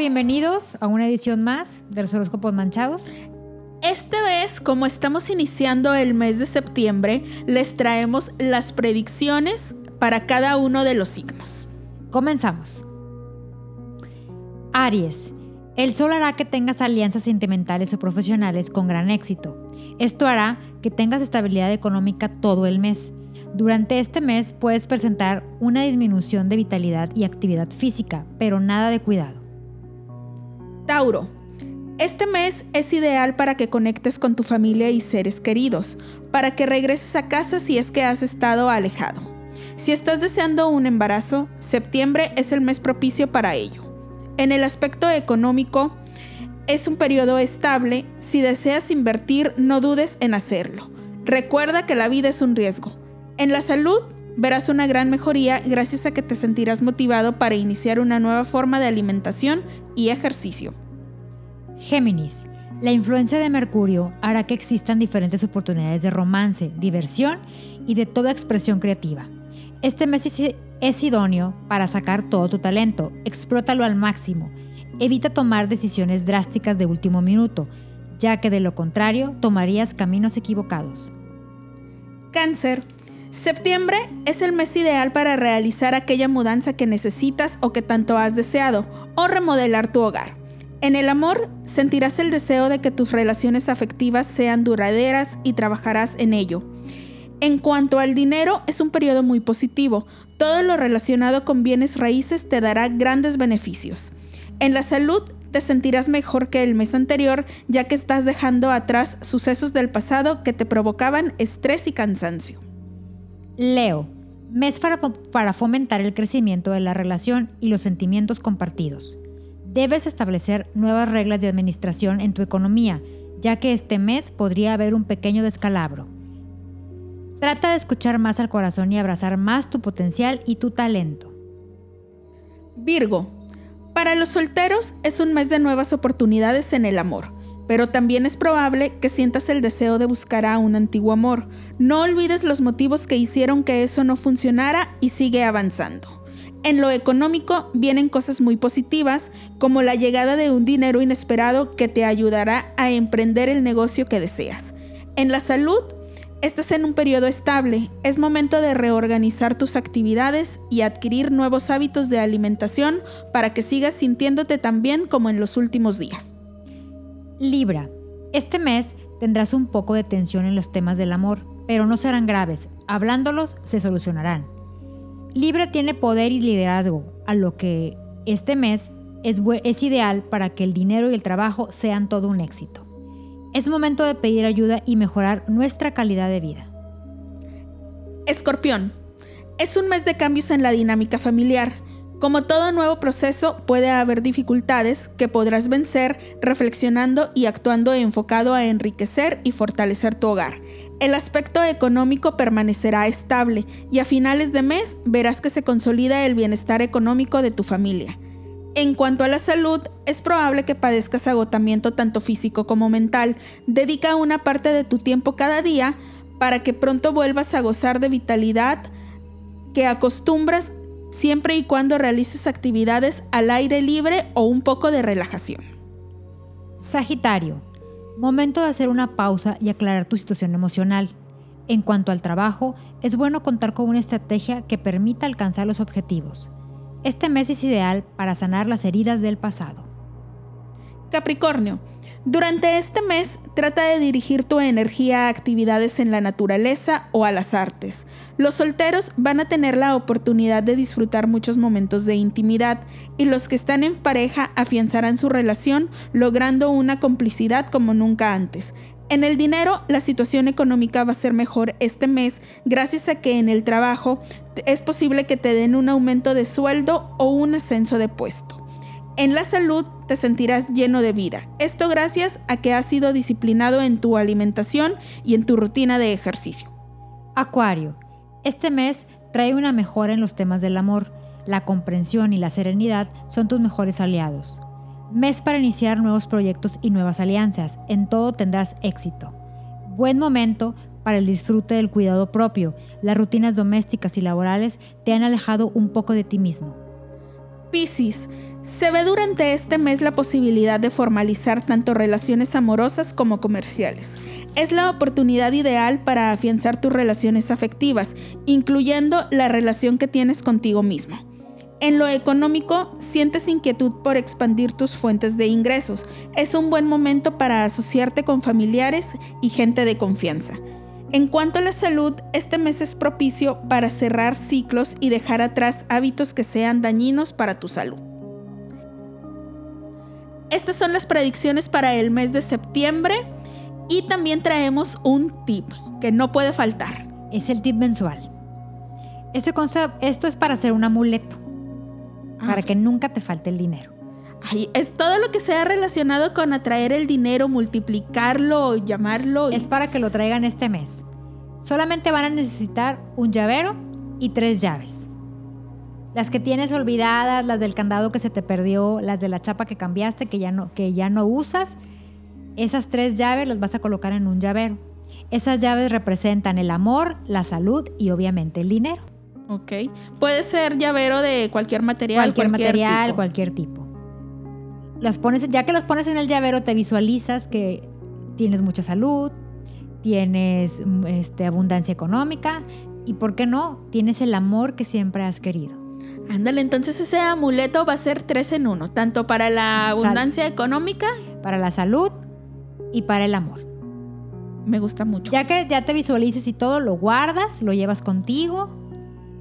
bienvenidos a una edición más de los horóscopos manchados. Esta vez, como estamos iniciando el mes de septiembre, les traemos las predicciones para cada uno de los signos. Comenzamos. Aries. El sol hará que tengas alianzas sentimentales o profesionales con gran éxito. Esto hará que tengas estabilidad económica todo el mes. Durante este mes puedes presentar una disminución de vitalidad y actividad física, pero nada de cuidado. Este mes es ideal para que conectes con tu familia y seres queridos, para que regreses a casa si es que has estado alejado. Si estás deseando un embarazo, septiembre es el mes propicio para ello. En el aspecto económico, es un periodo estable. Si deseas invertir, no dudes en hacerlo. Recuerda que la vida es un riesgo. En la salud, verás una gran mejoría gracias a que te sentirás motivado para iniciar una nueva forma de alimentación y ejercicio. Géminis. La influencia de Mercurio hará que existan diferentes oportunidades de romance, diversión y de toda expresión creativa. Este mes es idóneo para sacar todo tu talento, explótalo al máximo. Evita tomar decisiones drásticas de último minuto, ya que de lo contrario tomarías caminos equivocados. Cáncer. Septiembre es el mes ideal para realizar aquella mudanza que necesitas o que tanto has deseado, o remodelar tu hogar. En el amor, sentirás el deseo de que tus relaciones afectivas sean duraderas y trabajarás en ello. En cuanto al dinero, es un periodo muy positivo. Todo lo relacionado con bienes raíces te dará grandes beneficios. En la salud, te sentirás mejor que el mes anterior, ya que estás dejando atrás sucesos del pasado que te provocaban estrés y cansancio. Leo, mes para, fomentar el crecimiento de la relación y los sentimientos compartidos. Debes establecer nuevas reglas de administración en tu economía, ya que este mes podría haber un pequeño descalabro. Trata de escuchar más al corazón y abrazar más tu potencial y tu talento. Virgo, para los solteros es un mes de nuevas oportunidades en el amor pero también es probable que sientas el deseo de buscar a un antiguo amor. No olvides los motivos que hicieron que eso no funcionara y sigue avanzando. En lo económico vienen cosas muy positivas, como la llegada de un dinero inesperado que te ayudará a emprender el negocio que deseas. En la salud, estás en un periodo estable, es momento de reorganizar tus actividades y adquirir nuevos hábitos de alimentación para que sigas sintiéndote tan bien como en los últimos días. Libra, este mes tendrás un poco de tensión en los temas del amor, pero no serán graves. Hablándolos se solucionarán. Libra tiene poder y liderazgo, a lo que este mes es, es ideal para que el dinero y el trabajo sean todo un éxito. Es momento de pedir ayuda y mejorar nuestra calidad de vida. Escorpión. Es un mes de cambios en la dinámica familiar. Como todo nuevo proceso, puede haber dificultades que podrás vencer reflexionando y actuando enfocado a enriquecer y fortalecer tu hogar. El aspecto económico permanecerá estable y a finales de mes verás que se consolida el bienestar económico de tu familia. En cuanto a la salud, es probable que padezcas agotamiento tanto físico como mental. Dedica una parte de tu tiempo cada día para que pronto vuelvas a gozar de vitalidad que acostumbras siempre y cuando realices actividades al aire libre o un poco de relajación. Sagitario, momento de hacer una pausa y aclarar tu situación emocional. En cuanto al trabajo, es bueno contar con una estrategia que permita alcanzar los objetivos. Este mes es ideal para sanar las heridas del pasado. Capricornio, durante este mes, trata de dirigir tu energía a actividades en la naturaleza o a las artes. Los solteros van a tener la oportunidad de disfrutar muchos momentos de intimidad y los que están en pareja afianzarán su relación logrando una complicidad como nunca antes. En el dinero, la situación económica va a ser mejor este mes gracias a que en el trabajo es posible que te den un aumento de sueldo o un ascenso de puesto. En la salud te sentirás lleno de vida. Esto gracias a que has sido disciplinado en tu alimentación y en tu rutina de ejercicio. Acuario, este mes trae una mejora en los temas del amor. La comprensión y la serenidad son tus mejores aliados. Mes para iniciar nuevos proyectos y nuevas alianzas. En todo tendrás éxito. Buen momento para el disfrute del cuidado propio. Las rutinas domésticas y laborales te han alejado un poco de ti mismo. Piscis, Se ve durante este mes la posibilidad de formalizar tanto relaciones amorosas como comerciales. Es la oportunidad ideal para afianzar tus relaciones afectivas, incluyendo la relación que tienes contigo mismo. En lo económico, sientes inquietud por expandir tus fuentes de ingresos. Es un buen momento para asociarte con familiares y gente de confianza. En cuanto a la salud, este mes es propicio para cerrar ciclos y dejar atrás hábitos que sean dañinos para tu salud. Estas son las predicciones para el mes de septiembre y también traemos un tip que no puede faltar. Es el tip mensual. Esto, esto es para hacer un amuleto, Ah, para que nunca te falte el dinero. Ay, es todo lo que sea relacionado con atraer el dinero, multiplicarlo, llamarlo. y- Es para que lo traigan este mes. Solamente van a necesitar un llavero y tres llaves. Las que tienes olvidadas, las del candado que se te perdió, las de la chapa que cambiaste, que ya no, que ya no usas, esas tres llaves las vas a colocar en un llavero. Esas llaves representan el amor, la salud y obviamente el dinero. Ok. Puede ser llavero de cualquier material. cualquier, material, tipo. cualquier tipo. Las pones, ya que los pones en el llavero, te visualizas que tienes mucha salud, tienes este, abundancia económica y, ¿por qué no? Tienes el amor que siempre has querido. Ándale, entonces ese amuleto va a ser tres en uno, tanto para la abundancia económica, Para la salud y para el amor. me gusta mucho. Ya que ya te visualices y todo, lo guardas, lo llevas contigo.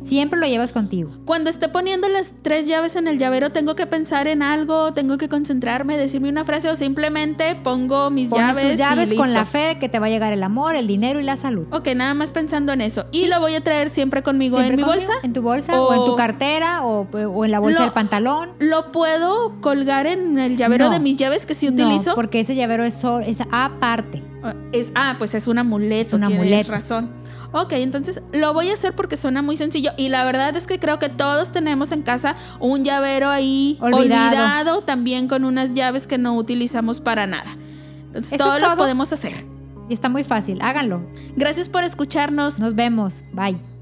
Siempre lo llevas contigo. Cuando esté poniendo las tres llaves en el llavero, tengo que pensar en algo, tengo que concentrarme, decirme una frase o simplemente pongo mis Pones llaves. tus llaves y con la fe de que te va a llegar el amor, el dinero y la salud. Ok, nada más pensando en eso. Y lo voy a traer siempre conmigo Siempre en mi conmigo, bolsa. En tu bolsa o, en tu cartera o, o en la bolsa Lo- del pantalón. ¿Lo puedo colgar en el llavero No. de mis llaves que sí No, utilizo? porque ese llavero es, es aparte. Ah, Es, ah, pues es un amuleto. Es un tienes amuleto. razón. Ok, entonces lo voy a hacer porque suena muy sencillo. Y la verdad es que creo que todos tenemos en casa un llavero ahí Olvidado. olvidado, también con unas llaves que no utilizamos para nada. Entonces Eso todos los todo. podemos hacer. Y está muy fácil. Háganlo. Gracias por escucharnos. Nos vemos. Bye.